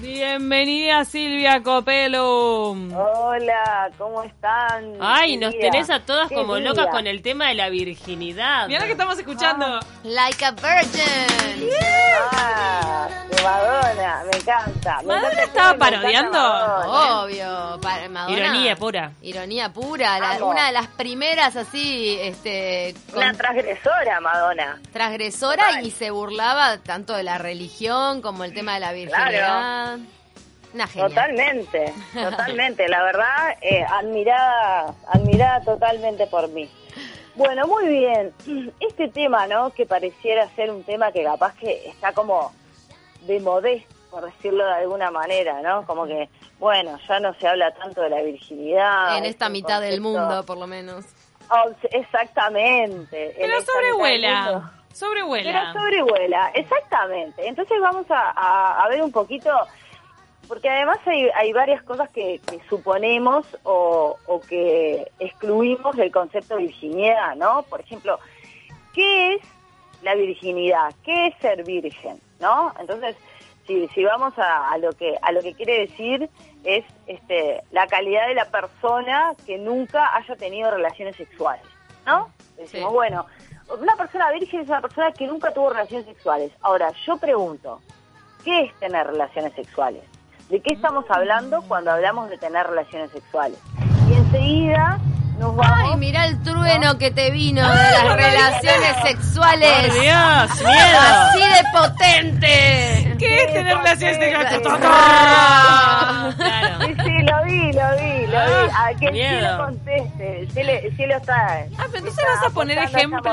Bienvenida Silvia Copelo. Hola, ¿cómo están? Ay, nos tenés a todas como día. locas con el tema de la virginidad. Mira que estamos escuchando. Like a virgin. Ah, de Madonna, me encanta. Me ¿Madonna encanta estaba parodiando? Madonna. Obvio. Pa- Madonna. Ironía pura. Ironía pura. la- una de las primeras así, este, con- Una transgresora, Madonna. transgresora Total. y se burlaba tanto de la religión como el tema de la virginidad. Una genia. Totalmente, totalmente. La verdad, eh, admirada, admirada totalmente por mí. Bueno, muy bien. Este tema, ¿no? Que pareciera ser un tema que capaz que está como de modé, por decirlo de alguna manera, ¿no? Como que, bueno, ya no se habla tanto de la virginidad. en es esta un mitad del mundo, por lo menos. Oh, exactamente. en Pero sobrevuela. Sobrevuela. Pero sobrevuela, exactamente. Entonces vamos a, a- a ver un poquito, porque además hay, hay varias cosas que, que suponemos o, o que excluimos del concepto de virginidad, ¿no? Por ejemplo, ¿qué es la virginidad? ¿Qué es ser virgen? ¿No? Entonces, si, si vamos a, a lo que a lo que quiere decir es este la calidad de la persona que nunca haya tenido relaciones sexuales, ¿no? Decimos, Sí. bueno, una persona virgen es una persona que nunca tuvo relaciones sexuales. Ahora, yo pregunto, ¿qué es tener relaciones sexuales? ¿De qué estamos hablando cuando hablamos de tener relaciones sexuales? Y enseguida nos vamos... Ay, mirá el trueno que te vino de las relaciones sexuales. ¡Por Dios! ¡Miedo! Así de potente. ¿Qué es tener relaciones sexuales? Ah. Claro. Sí, sí, lo vi, lo vi, lo vi. A que el miedo. cielo conteste, el cielo, el cielo está... Ah, pero entonces vas a poner ejemplos.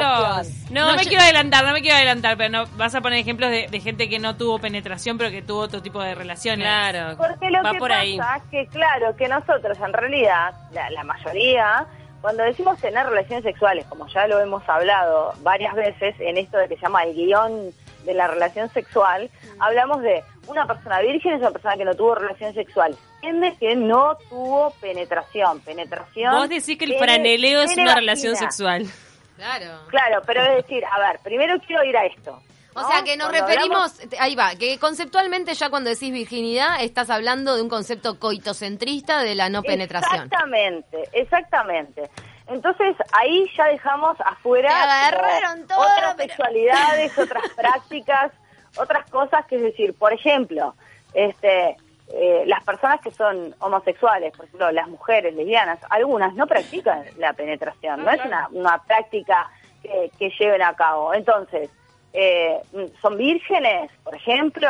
No, No, me yo- quiero adelantar, no me quiero adelantar, pero no, vas a poner ejemplos de, de gente que no tuvo penetración, pero que tuvo otro tipo de relaciones. Claro. Porque lo Va que por pasa ahí. es que, claro, que nosotros en realidad, la, la mayoría, cuando decimos tener relaciones sexuales, como ya lo hemos hablado varias veces en esto de que se llama el guion de la relación sexual, hablamos de una persona virgen es una persona que no tuvo relaciones sexuales. Entiende que no tuvo penetración. Penetración. Vos decís que el franeleo es una vagina. relación sexual. Claro. Claro, pero es decir, a ver, primero quiero ir a esto. O sea que nos Cuando referimos, hablamos- ahí va, que conceptualmente ya cuando decís virginidad estás hablando de un concepto coitocentrista de la no penetración. Exactamente, exactamente. Entonces ahí ya dejamos afuera agarraron todo, otras pero- sexualidades, otras prácticas, otras cosas que es decir, por ejemplo, este eh, las personas que son homosexuales, por ejemplo, las mujeres lesbianas, algunas no practican la penetración, no es una, una práctica que, que lleven a cabo. Entonces, eh, son vírgenes, por ejemplo,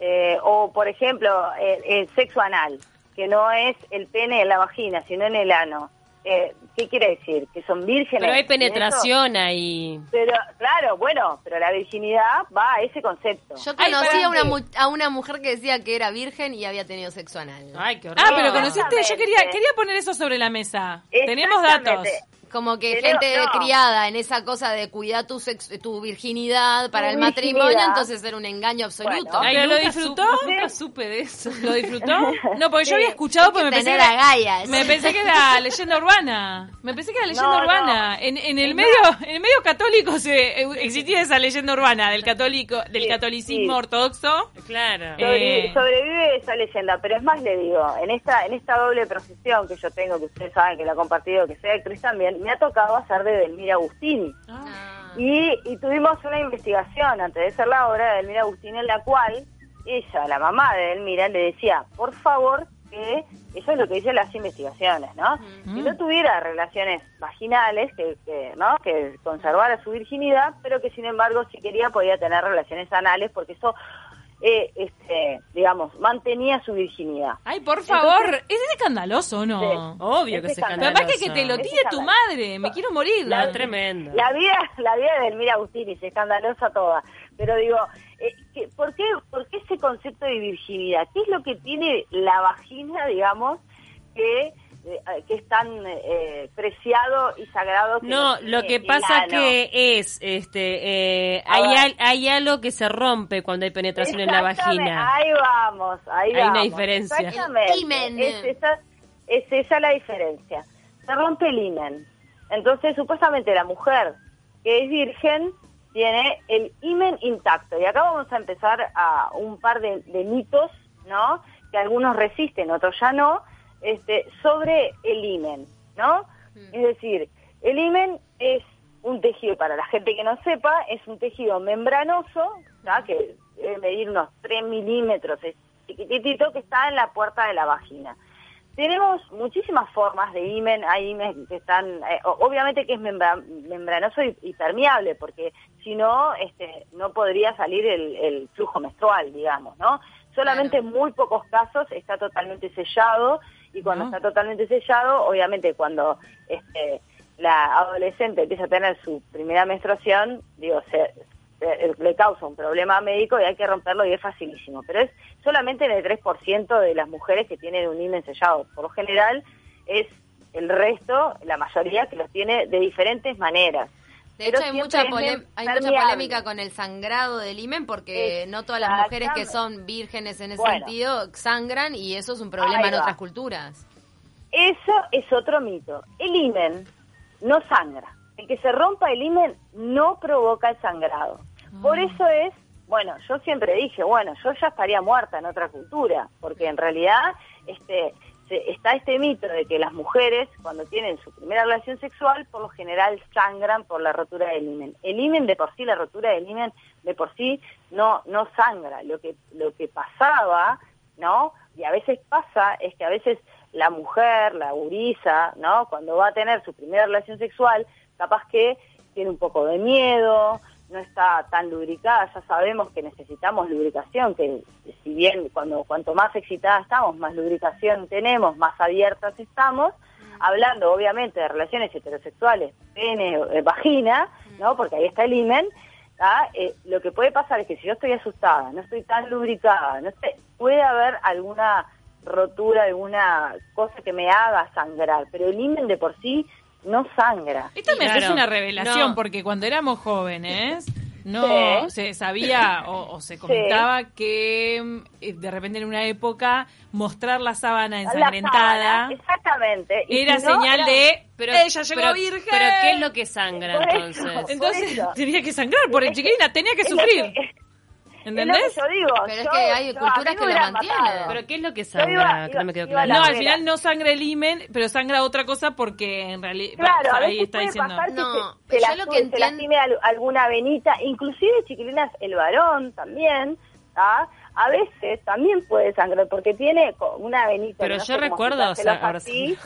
eh, o por ejemplo, el, el sexo anal, que no es el pene en la vagina, sino en el ano. Eh, ¿Qué quiere decir? Que son vírgenes. Pero hay penetración ahí. Pero, claro, bueno, pero la virginidad va a ese concepto. Yo Ay, conocí a una, mu- a una mujer que decía que era virgen y había tenido sexo anal. Ay, qué horror. Ah, pero conociste, yo quería, quería poner eso sobre la mesa. Tenemos datos. Como que Pero gente no. criada en esa cosa de cuidar tu, sex- tu virginidad para Tu el matrimonio, entonces era un engaño absoluto. Bueno. Ay, ¿Pero lo nunca disfrutó? supe- nunca supe de eso. ¿Lo disfrutó? No, porque yo había escuchado, porque me pensé, que, agallas. me pensé que era leyenda urbana. Me pensé que era leyenda No, no. urbana. En, en el medio, en el medio católico se eh, existía esa leyenda urbana del católico, del Sí, catolicismo sí. ortodoxo. Claro. Sobrevive, Eh. sobrevive esa leyenda, pero es más le digo, en esta en esta doble profesión que yo tengo, que ustedes saben que la he compartido, que soy actriz también, me ha tocado hacer de Delmira Agustini. Ah. Y, y tuvimos una investigación antes de hacer la obra de Delmira Agustini en la cual ella, la mamá de Delmira, le decía, por favor, que eso es lo que dicen las investigaciones, ¿no? Que no tuviera relaciones vaginales, que, que, ¿no? que conservara su virginidad, pero que sin embargo si quería podía tener relaciones anales porque eso, eh, este, digamos, mantenía su virginidad. Ay, por favor, ¿es escandaloso o no? Sí. Obvio Es que se escandaloso. Capaz que, que te lo Es tire tu madre, me quiero morir. No, tremendo. La vida, la vida de Delmira Agustini es escandalosa toda. Pero digo, eh, que- ¿por, qué, ¿por qué ese concepto de virginidad? ¿Qué es lo que tiene la vagina, digamos, que, eh, que es tan eh, preciado y sagrado? Que No, lo que pasa ano? que es, este, eh, hay, al- hay algo que se rompe cuando hay penetración en la Exactamente, vagina. Ahí vamos, ahí Hay una vamos. diferencia. Exactamente. El himen. Es esa, es esa la diferencia. Se rompe el himen. Entonces, supuestamente la mujer que es virgen tiene el himen intacto. Y acá vamos a empezar a un par de, de mitos, ¿no? Que algunos resisten, otros ya no, este, sobre el himen, ¿no? Es decir, el himen es un tejido, para la gente que no sepa, es un tejido membranoso, ¿tá? que debe medir unos 3 milímetros, es chiquitito, que está en la puerta de la vagina. Tenemos muchísimas formas de himen, hay himen que están, eh, obviamente que es membra- membranoso y, y permeable, porque si no, este, no podría salir el, el flujo menstrual, digamos, ¿no? Solamente en muy pocos casos está totalmente sellado, y cuando No. está totalmente sellado, obviamente cuando este, la adolescente empieza a tener su primera menstruación, digo, se, se- le causa un problema médico y hay que romperlo y es facilísimo. Pero es solamente en el 3% de las mujeres que tienen un himen sellado. Por lo general es el resto, la mayoría, que los tiene de diferentes maneras. De hecho, hay mucha, hay mucha polémica con el sangrado del himen porque no todas las mujeres que son vírgenes en ese Bueno. sentido sangran y eso es un problema en otras culturas. Eso es otro mito. El himen no sangra. El que se rompa el himen no provoca el sangrado. Por eso es, bueno, yo siempre dije, bueno, yo ya estaría muerta en otra cultura, porque en realidad este está este mito de que las mujeres cuando tienen su primera relación sexual por lo general sangran por la rotura del himen. El himen de por sí, la rotura del himen de por sí no no sangra. Lo que lo que pasaba, ¿no? Y a veces pasa es que a veces la mujer, la gurisa, ¿no? Cuando va a tener su primera relación sexual, capaz que tiene un poco de miedo, no está tan lubricada, ya sabemos que necesitamos lubricación, que si bien cuando cuanto más excitada estamos, más lubricación tenemos, más abiertas estamos, hablando obviamente de relaciones heterosexuales, pene, eh, vagina, ¿no? Porque ahí está el himen, ¿tá? Eh, lo que puede pasar es que si yo estoy asustada, no estoy tan lubricada, no sé, puede haber alguna rotura, alguna cosa que me haga sangrar, pero el himen de por sí no sangra. Esto me Claro. parece una revelación, No. porque cuando éramos jóvenes no Sí. se sabía o, o se comentaba que mm, eh, de repente en una época mostrar la sábana La ensangrentada sábana, exactamente. Y era si no, señal era- de Pero, ella llegó pero- virgen. Pero ¿qué es lo que sangra Por eso. entonces? Entonces eso. tenía que sangrar, por el chiquilina tenía que sufrir. ¿Entendés? Es lo que yo digo. Pero es que hay yo- culturas que lo mantienen. matado. ¿Pero qué es lo que sangra? iba- que no me quedó iba a claro. la No, al final no sangra el himen, pero sangra otra cosa porque en realidad Claro, a ahí veces está puede diciendo. pasar que No, se, se yo la- lo que se entiendo- alguna venita, inclusive chiquilinas, el varón también, ¿tá? a veces también puede sangrar porque tiene una venita. Pero no yo recuerdo, o sea, ahora así.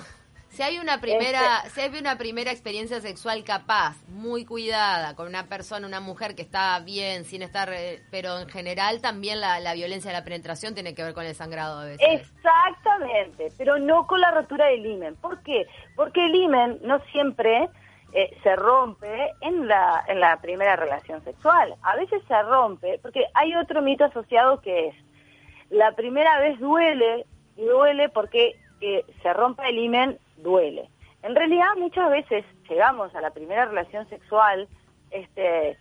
Si hay una primera, Este- si hay una primera experiencia sexual capaz, muy cuidada, con una persona, una mujer que está bien, sin estar, eh, pero en general también la, la violencia de la penetración tiene que ver con el sangrado a veces. Exactamente, pero no con la rotura del himen. ¿Por qué? Porque el himen no siempre eh, se rompe en la, en la primera relación sexual. A veces se rompe, porque hay otro mito asociado que es, la primera vez duele, y duele porque que se rompa el himen, duele. En realidad muchas veces llegamos a la primera relación sexual este,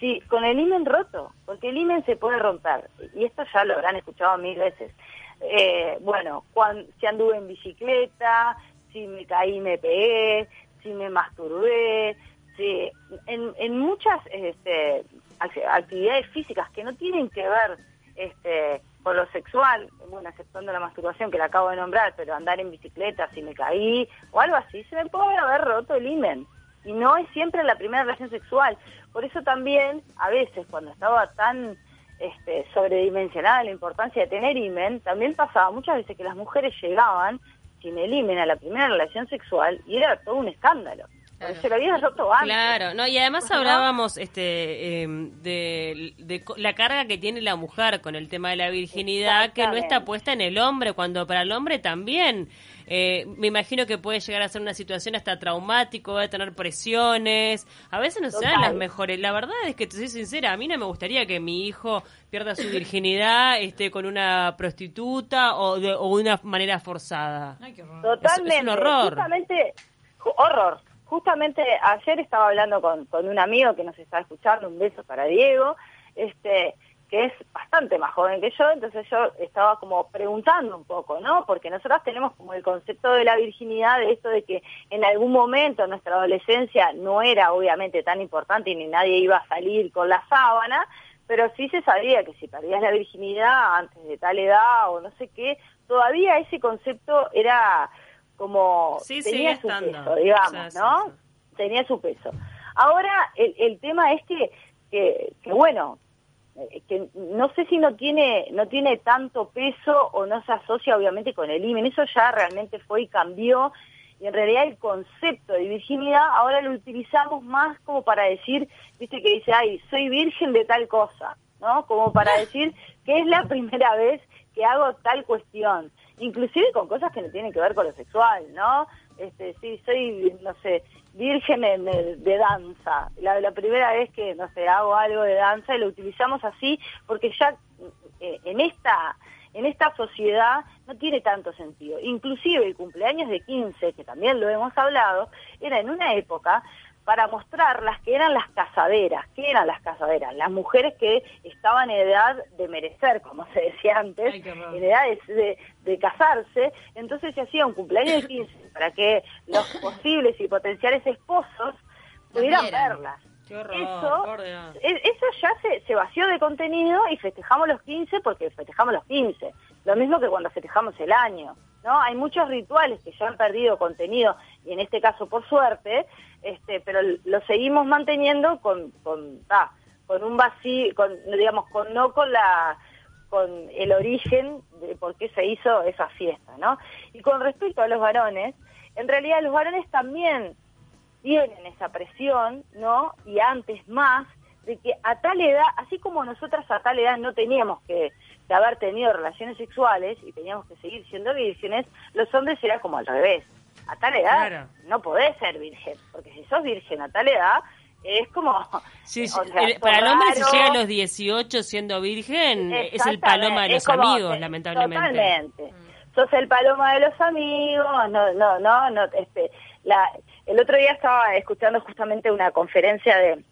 sí, con el himen roto, porque el himen se puede romper. Y esto ya lo habrán escuchado mil veces. Eh, bueno, cuan- si anduve en bicicleta, si me caí me pegué, si me masturbé, si, en, en muchas este, ac- actividades físicas que no tienen que ver este, con lo sexual, bueno, aceptando la masturbación que la acabo de nombrar, pero andar en bicicleta, si me caí o algo así, se me puede haber roto el himen. Y no es siempre la primera relación sexual. Por eso también, a veces, cuando estaba tan este, sobredimensionada la importancia de tener himen, también pasaba muchas veces que las mujeres llegaban sin el himen a la primera relación sexual y era todo un escándalo. Claro. se lo había roto antes. Claro, no, y además hablábamos este eh, de, de co- la carga que tiene la mujer con el tema de la virginidad que no está puesta en el hombre, cuando para el hombre también. Eh, me imagino que puede llegar a ser una situación hasta traumático, va a tener presiones, a veces no sean Total. las mejores. La verdad es que, te soy sincera, a mí no me gustaría que mi hijo pierda su virginidad este, con una prostituta o de o una manera forzada. Ay, qué horror. Totalmente. Es- es un horror. Justamente, ju- horror. Justamente ayer estaba hablando con, con un amigo que nos está escuchando, un beso para Diego, este que es bastante más joven que yo, entonces yo estaba como preguntando un poco, ¿no? Porque nosotras tenemos como el concepto de la virginidad, de esto de que en algún momento nuestra adolescencia no era obviamente tan importante y ni nadie iba a salir con la sábana, pero sí se sabía que si perdías la virginidad antes de tal edad o no sé qué, todavía ese concepto era como Sí, tenía su estando. peso, digamos, Sí, ¿no? sí. Tenía su peso. Ahora el, el tema es que, que, que bueno, eh, que no sé si no tiene no tiene tanto peso o no se asocia obviamente con el imen, eso ya realmente fue y cambió y en realidad el concepto de virginidad ahora lo utilizamos más como para decir, viste que dice, ay, soy virgen de tal cosa, ¿no? Como para decir que es la primera vez que hago tal cuestión, inclusive con cosas que no tienen que ver con lo sexual, ¿no? Este, sí, soy, no sé, virgen en- de, de danza, la, la primera vez que, no sé, hago algo de danza y lo utilizamos así porque ya eh, en esta en esta sociedad no tiene tanto sentido. Inclusive el cumpleaños de 15, que también lo hemos hablado, era en una época para mostrar las que eran las casaderas. ¿Qué eran las casaderas? Las mujeres que estaban en edad de merecer, como se decía antes, Ay, en edad de, de- de casarse. Entonces se hacía un cumpleaños de 15 para que los posibles y potenciales esposos pudieran verlas. Qué horror, Eso, eso ya se, se vació de contenido y festejamos los 15 porque festejamos los 15. Lo mismo que cuando festejamos el año. ¿no? Hay muchos rituales que ya han perdido contenido y en este caso por suerte, este, pero lo seguimos manteniendo con, con, ah, con un vacío, con, digamos, con, no con la con el origen de por qué se hizo esa fiesta, ¿no? Y con respecto a los varones, en realidad los varones también tienen esa presión, ¿no? Y antes más, de que a tal edad, así como nosotras a tal edad no teníamos que haber tenido relaciones sexuales y teníamos que seguir siendo vírgenes, los hombres era como al revés. A tal edad Claro. no podés ser virgen, porque si sos virgen a tal edad, es como... Sí, sí, o sea, el- sos para el hombre si raro. llega a los 18 siendo virgen es el paloma de los como- amigos, lamentablemente. Totalmente. Sos el paloma de los amigos, no, no, no, no, este, la, el otro día estaba escuchando justamente una conferencia de,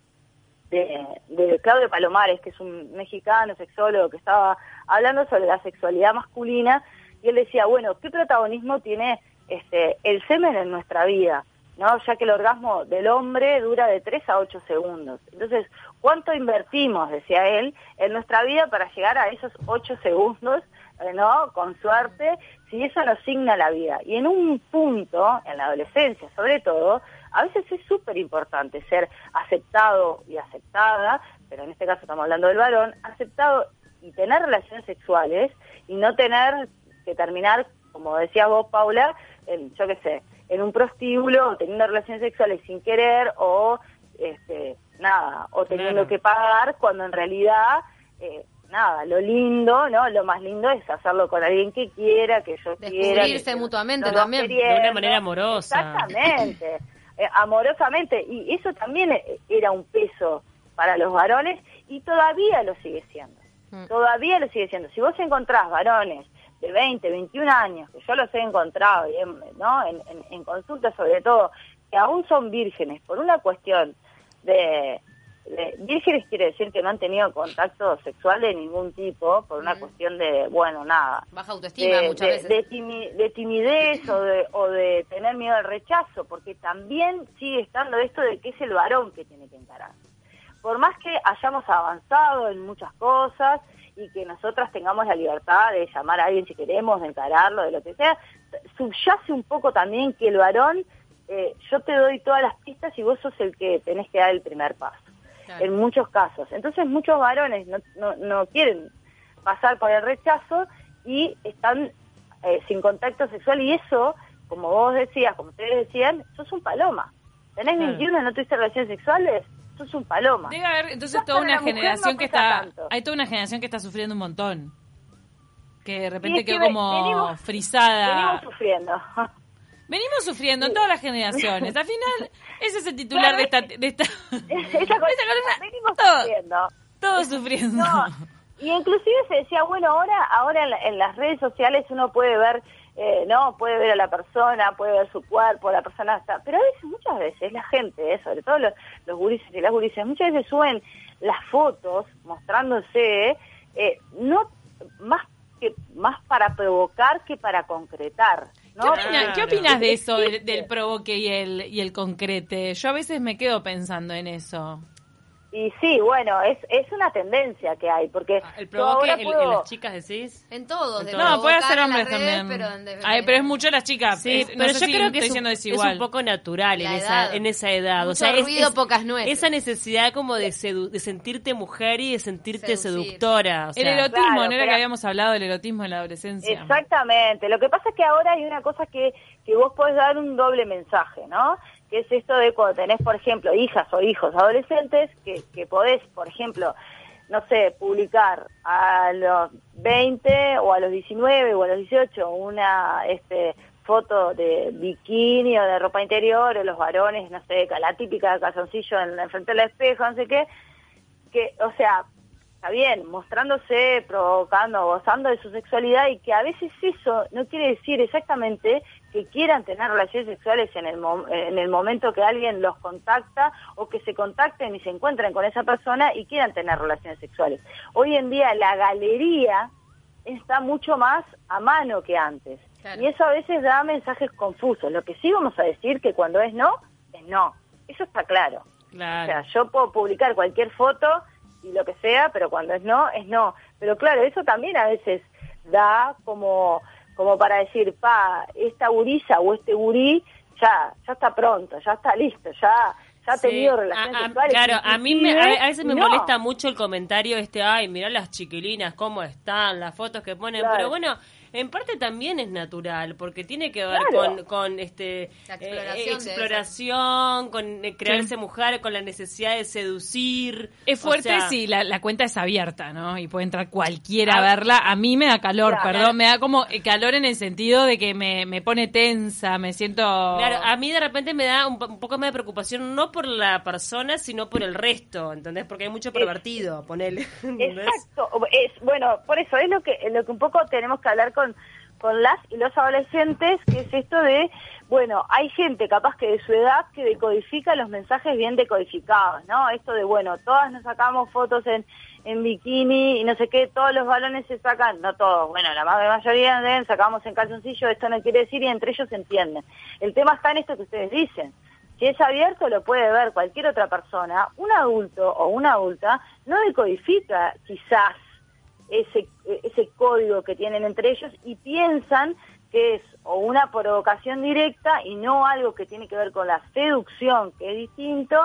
de, de Claudio Palomares, que es un mexicano sexólogo que estaba hablando sobre la sexualidad masculina, y él decía, bueno, ¿qué protagonismo tiene este el semen en nuestra vida? ¿no? ya que el orgasmo del hombre dura de 3 a 8 segundos. Entonces, ¿cuánto invertimos, decía él, en nuestra vida para llegar a esos 8 segundos, eh, ¿no? Con suerte, si eso nos signa la vida. Y en un punto, en la adolescencia sobre todo, a veces es súper importante ser aceptado y aceptada, pero en este caso estamos hablando del varón, aceptado y tener relaciones sexuales y no tener que terminar, como decías vos, Paula, en, yo qué sé, en un prostíbulo o teniendo relaciones sexuales sin querer o este nada o teniendo Claro. que pagar cuando en realidad eh, nada lo lindo no lo más lindo es hacerlo con alguien que quiera que yo quiera Descubrirse mutuamente también. queriendo. De una manera amorosa. exactamente eh, amorosamente y eso también eh, era un peso para los varones y todavía lo sigue siendo Mm. todavía lo sigue siendo. Si vos encontrás varones de 20, 21 años, que yo los he encontrado, y en, ¿no? en, en, en consulta sobre todo, que aún son vírgenes por una cuestión de, de- Vírgenes quiere decir que no han tenido contacto sexual de ningún tipo, por una cuestión de, bueno, nada, Baja autoestima de, muchas de- veces. de timi- de timidez o de, o de tener miedo al rechazo, porque también sigue estando esto de que es el varón que tiene que encarar. Por más que hayamos avanzado en muchas cosas y que nosotras tengamos la libertad de llamar a alguien si queremos, de encararlo, de lo que sea, subyace un poco también que el varón, eh, yo te doy todas las pistas y vos sos el que tenés que dar el primer paso Claro. en muchos casos. Entonces muchos varones no, no, no quieren pasar por el rechazo y están eh, sin contacto sexual y eso, como vos decías, como ustedes decían, sos un paloma. Tenés Claro. 21 y no tuviste relaciones sexuales, sos un paloma. Debe haber entonces toda una generación no que está. tanto. Hay toda una generación que está sufriendo un montón. Que de repente que quedó ve- como venimos- frisada. Venimos sufriendo. Venimos sufriendo en todas las generaciones. Al final, ese es el titular de esta. De esta Esa cosa, esa columna, venimos todo. sufriendo. todos sufriendo. No, y inclusive se decía, bueno, ahora ahora en, la- en las redes sociales uno puede ver, eh, no, puede ver a la persona, puede ver su cuerpo, la persona está, pero a veces, muchas veces la gente, eh, sobre todo los, los gurises y las gurises, muchas veces suben las fotos mostrándose, eh, no más que más para provocar que para concretar. ¿no? ¿Qué, opina- Claro. qué opinas de eso, del, del provoque y el, y el concrete? Yo a veces me quedo pensando en eso. Y sí, bueno, es, es una tendencia que hay, porque Ah, ¿El provoque ahora en, puedo- en las chicas decís? En todos. En de todos. No, puede ser hombres también. Pero, de- Ay, pero es mucho las chicas. Sí, Es- no pero sé yo si creo que estoy es un, es un poco natural en esa, edad. en esa edad. o Mucho sea, es- ruido, es- pocas nueces. Esa necesidad como de, sedu- de sentirte mujer y de sentirte Seducir. seductora. o El sea, erotismo, Claro, ¿no era pero- que habíamos hablado del erotismo en la adolescencia? Exactamente. Lo que pasa es que ahora hay una cosa que, que vos podés dar un doble mensaje, ¿no? Que es esto de cuando tenés, por ejemplo, hijas o hijos adolescentes, que, que podés, por ejemplo, no sé, publicar a los 20 o a los 19 o a los 18 una este foto de bikini o de ropa interior o los varones, no sé, la típica calzoncillo en, en frente al espejo, no sé qué, que, o sea, está bien, mostrándose, provocando, gozando de su sexualidad y que a veces eso no quiere decir exactamente que quieran tener relaciones sexuales en el, mo- en el momento que alguien los contacta o que se contacten y se encuentren con esa persona y quieran tener relaciones sexuales. Hoy en día la galería está mucho más a mano que antes Claro. y eso a veces da mensajes confusos. Lo que sí vamos a decir que cuando es no, es no. Eso está claro. O sea, claro. yo puedo publicar cualquier foto y lo que sea, pero cuando es no, es no. Pero claro, eso también a veces da como, como para decir, pa, esta gurisa o este gurí ya, ya está pronto, ya está listo, ya, ya ha Sí. tenido relaciones A- a- sexuales. Claro, a mí me, a, a veces me no. molesta mucho el comentario este, ay, mirá las chiquilinas, cómo están, las fotos que ponen, Claro. pero bueno, en parte también es natural, porque tiene que ver Claro. con, con este La eh, exploración con eh, creerse mujer, con la necesidad de seducir. Es o fuerte sea, si la, la cuenta es abierta, ¿no? Y puede entrar cualquiera a Ah. verla. A mí me da calor, Claro. perdón, me da como eh, calor en el sentido de que me, me pone tensa, me siento... Claro, a mí de repente me da un, po- un poco más de preocupación, no por la persona, sino por el resto, ¿entendés? Porque hay mucho pervertido, ponele. Exacto, es bueno, por eso es lo que lo que un poco tenemos que hablar con con las y los adolescentes, que es esto de, bueno, hay gente capaz que de su edad que decodifica los mensajes bien decodificados, ¿no? Esto de, bueno, todas nos sacamos fotos en, en bikini y no sé qué, todos los balones se sacan, no todos, bueno, la ma- mayoría ¿ven? sacamos en calzoncillo, esto no quiere decir y entre ellos entienden. El tema está en esto que ustedes dicen. Si es abierto, lo puede ver cualquier otra persona. Un adulto o una adulta no decodifica quizás ese, ese código que tienen entre ellos y piensan que es o una provocación directa y no algo que tiene que ver con la seducción, que es distinto,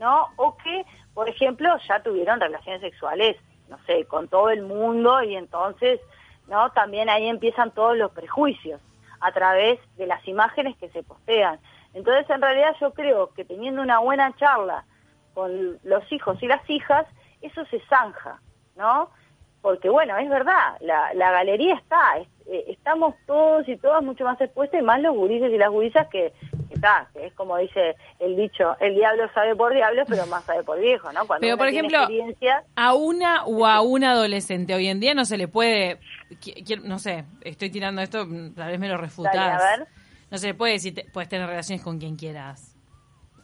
¿no? O que, por ejemplo, ya tuvieron relaciones sexuales, no sé, con todo el mundo y entonces, ¿no? También ahí empiezan todos los prejuicios a través de las imágenes que se postean. Entonces, en realidad yo creo que teniendo una buena charla con los hijos y las hijas, eso se zanja, ¿no? Porque bueno, es verdad, la, la galería está, es- eh, estamos todos y todas mucho más expuestos y más los gurises y las gurisas que que está, que es como dice el dicho, el diablo sabe por diablo, pero más sabe por viejo, ¿no? Cuando Pero, por ejemplo, experiencia, A una o a un adolescente hoy en día no se le puede, no sé, estoy tirando esto, mm, tal vez me lo refutás. Dale, a ver. No se le puede decir, te- puedes tener relaciones con quien quieras.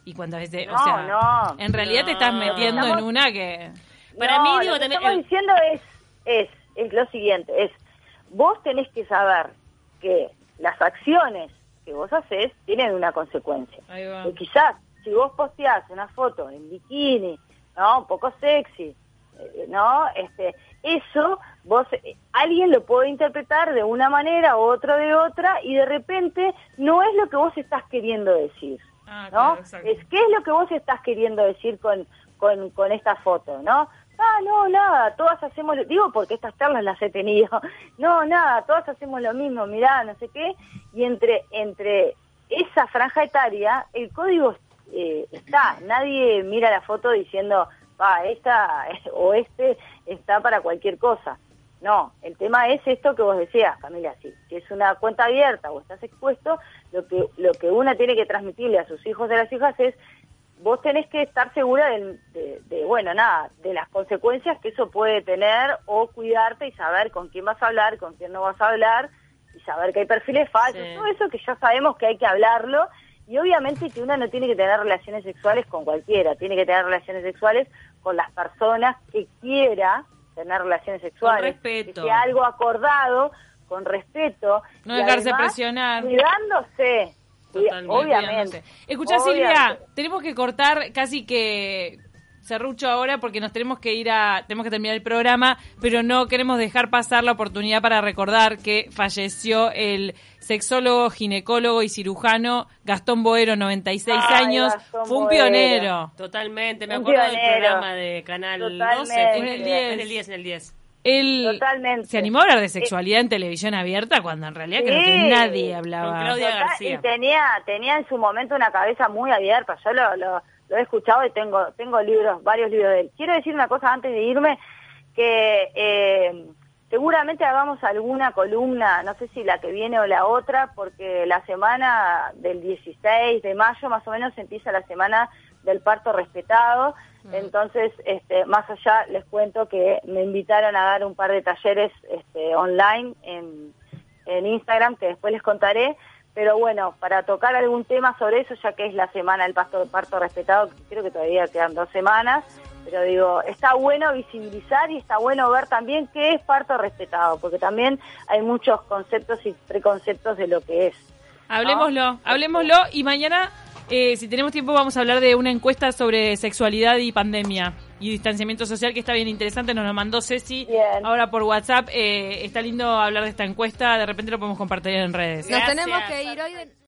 Y cuántas veces, o No, sea, no. en realidad te estás No. metiendo Estamos- en una que... Para No, mí, lo digo, que también estamos diciendo es, es, es lo siguiente, es, vos tenés que saber que las acciones que vos haces tienen una consecuencia. Que quizás, si vos posteás una foto en bikini, ¿no? Un poco sexy, eh, ¿no? Este, eso, vos, eh, alguien lo puede interpretar de una manera, otro de otra, y de repente no es lo que vos estás queriendo decir. Ah, ¿no? claro, es qué es lo que vos estás queriendo decir con, con, con esta foto, ¿no? Ah, no, nada, todas hacemos, lo- digo porque estas charlas las he tenido, no, nada, todas hacemos lo mismo, mirá, no sé qué, y entre, entre esa franja etaria, el código eh, está, nadie mira la foto diciendo, va, esta o este está para cualquier cosa. No, el tema es esto que vos decías, Camila, si, si es una cuenta abierta o estás expuesto, lo que, lo que una tiene que transmitirle a sus hijos y a las hijas es, vos tenés que estar segura de, de, bueno, nada, de las consecuencias que eso puede tener o cuidarte y saber con quién vas a hablar, con quién no vas a hablar y saber que hay perfiles falsos, Sí. todo eso que ya sabemos que hay que hablarlo y obviamente que una no tiene que tener relaciones sexuales con cualquiera, tiene que tener relaciones sexuales con las personas que quiera tener relaciones sexuales, respeto. que sea algo acordado, con respeto, No dejarse además presionar. cuidándose, Totalmente. obviamente. Escuchá. Silvia, tenemos que cortar casi que Serrucho ahora porque nos tenemos que ir a, tenemos que terminar el programa, pero no queremos dejar pasar la oportunidad para recordar que falleció el sexólogo, ginecólogo y cirujano Gastón Boero, 96 Ay, años. Gastón Fue un Boero. pionero. Totalmente, me Un acuerdo del programa de Canal Totalmente. 12. En el 10. En el 10, en el 10. Él Totalmente. se animó a hablar de sexualidad en televisión abierta cuando en realidad creo que nadie Con hablaba. Claudia Total, García. y tenía tenía en su momento una cabeza muy abierta. Yo lo, lo, lo he escuchado y tengo tengo libros, varios libros de él. Quiero decir una cosa antes de irme, que eh, seguramente hagamos alguna columna, no sé si la que viene o la otra, porque la semana del 16 de mayo más o menos empieza la semana del parto respetado. Entonces, este, más allá les cuento que me invitaron a dar un par de talleres este, online en, en Instagram, que después les contaré. Pero bueno, para tocar algún tema sobre eso, ya que es la semana del parto, parto respetado, creo que todavía quedan dos semanas, pero digo, está bueno visibilizar y está bueno ver también qué es parto respetado, porque también hay muchos conceptos y preconceptos de lo que es. Hablemoslo, hablemoslo y mañana, eh, si tenemos tiempo, vamos a hablar de una encuesta sobre sexualidad y pandemia y distanciamiento social que está bien interesante. Nos lo mandó Ceci Bien. ahora por WhatsApp. Eh, está lindo hablar de esta encuesta. De repente lo podemos compartir en redes. Nos tenemos que ir hoy. de-